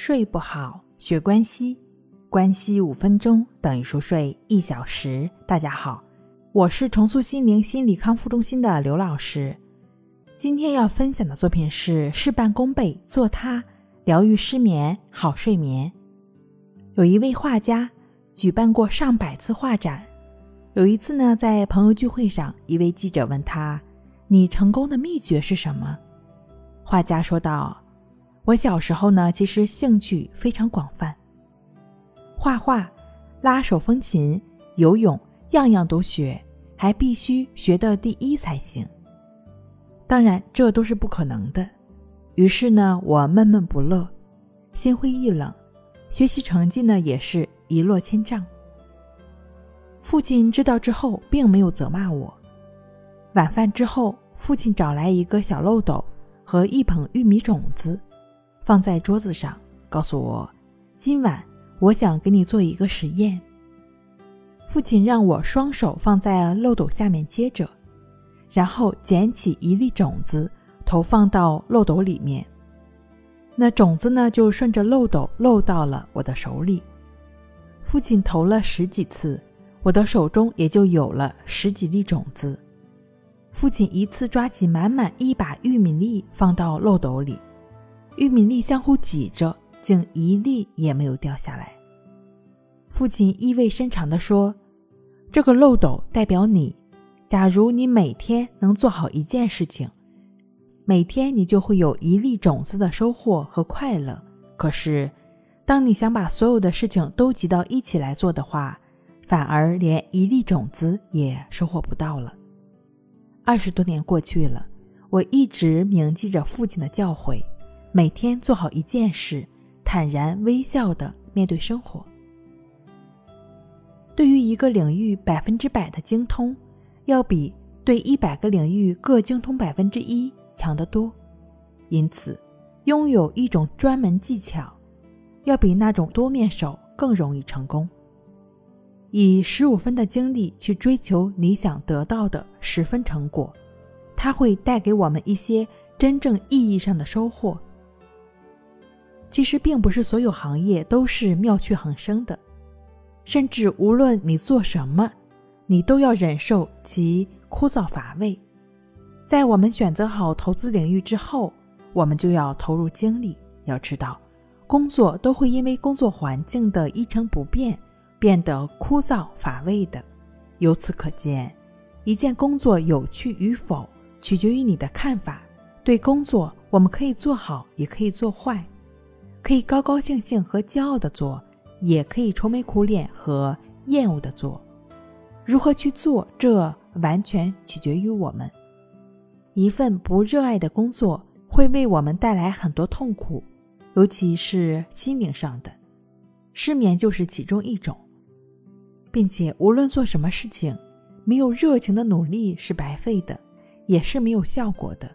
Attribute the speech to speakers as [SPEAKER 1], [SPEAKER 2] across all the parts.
[SPEAKER 1] 睡不好，学关西，关西五分钟等于熟睡一小时。大家好，我是重塑心灵心理康复中心的刘老师。今天要分享的作品是事半功倍，做它疗愈失眠，好睡眠。有一位画家举办过上百次画展，有一次呢，在朋友聚会上，一位记者问他：“你成功的秘诀是什么？”画家说道。我小时候呢，其实兴趣非常广泛，画画、拉手风琴、游泳，样样都学，还必须学的第一才行。当然，这都是不可能的。于是呢，我闷闷不乐，心灰意冷，学习成绩呢也是一落千丈。父亲知道之后，并没有责骂我。晚饭之后，父亲找来一个小漏斗和一捧玉米种子。放在桌子上，告诉我，今晚我想给你做一个实验。父亲让我双手放在漏斗下面接着，然后捡起一粒种子投放到漏斗里面。那种子呢，就顺着漏斗漏到了我的手里。父亲投了十几次，我的手中也就有了十几粒种子。父亲一次抓起满满一把玉米粒放到漏斗里。玉米粒相互挤着，竟一粒也没有掉下来。父亲意味深长地说：“这个漏斗代表你。假如你每天能做好一件事情，每天你就会有一粒种子的收获和快乐。可是，当你想把所有的事情都挤到一起来做的话，反而连一粒种子也收获不到了。”二十多年过去了，我一直铭记着父亲的教诲。每天做好一件事，坦然微笑的面对生活。对于一个领域百分之百的精通，要比对一百个领域各精通百分之一强得多。因此，拥有一种专门技巧，要比那种多面手更容易成功。以十五分的精力去追求你想得到的十分成果，它会带给我们一些真正意义上的收获。其实并不是所有行业都是妙趣横生的，甚至无论你做什么，你都要忍受其枯燥乏味。在我们选择好投资领域之后，我们就要投入精力。要知道，工作都会因为工作环境的一成不变变得枯燥乏味的。由此可见，一件工作有趣与否，取决于你的看法。对工作，我们可以做好，也可以做坏。可以高高兴兴和骄傲的做，也可以愁眉苦脸和厌恶的做。如何去做，这完全取决于我们。一份不热爱的工作会为我们带来很多痛苦，尤其是心灵上的。失眠就是其中一种，并且无论做什么事情，没有热情的努力是白费的，也是没有效果的。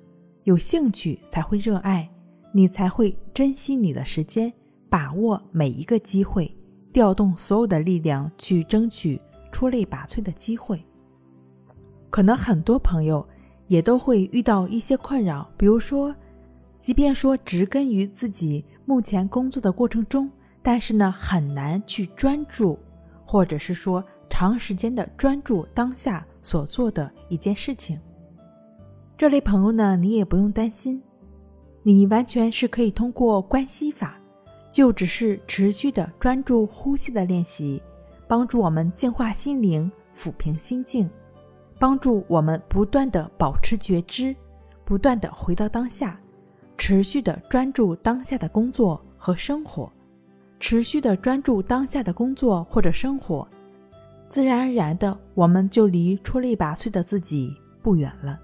[SPEAKER 1] 有兴趣才会热爱。你才会珍惜你的时间，把握每一个机会，调动所有的力量去争取出类拔萃的机会。可能很多朋友也都会遇到一些困扰，比如说，即便说植根于自己目前工作的过程中，但是呢很难去专注，或者是说长时间的专注当下所做的一件事情。这类朋友呢，你也不用担心。你完全是可以通过关系法，就只是持续的专注呼吸的练习，帮助我们净化心灵、抚平心境，帮助我们不断的保持觉知，不断的回到当下，持续的专注当下的工作和生活，持续的专注当下的工作或者生活，自然而然的，我们就离出类拔萃的自己不远了。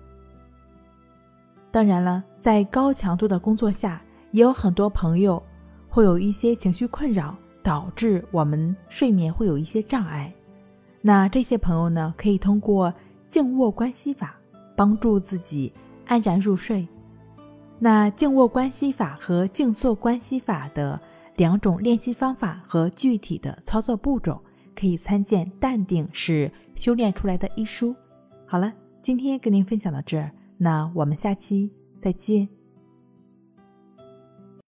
[SPEAKER 1] 当然了，在高强度的工作下，也有很多朋友会有一些情绪困扰，导致我们睡眠会有一些障碍。那这些朋友呢，可以通过静卧关系法帮助自己安然入睡。那静卧关系法和静坐关系法的两种练习方法和具体的操作步骤，可以参见《淡定是修炼出来的》一书。好了，今天跟您分享到这儿。那我们下期再见。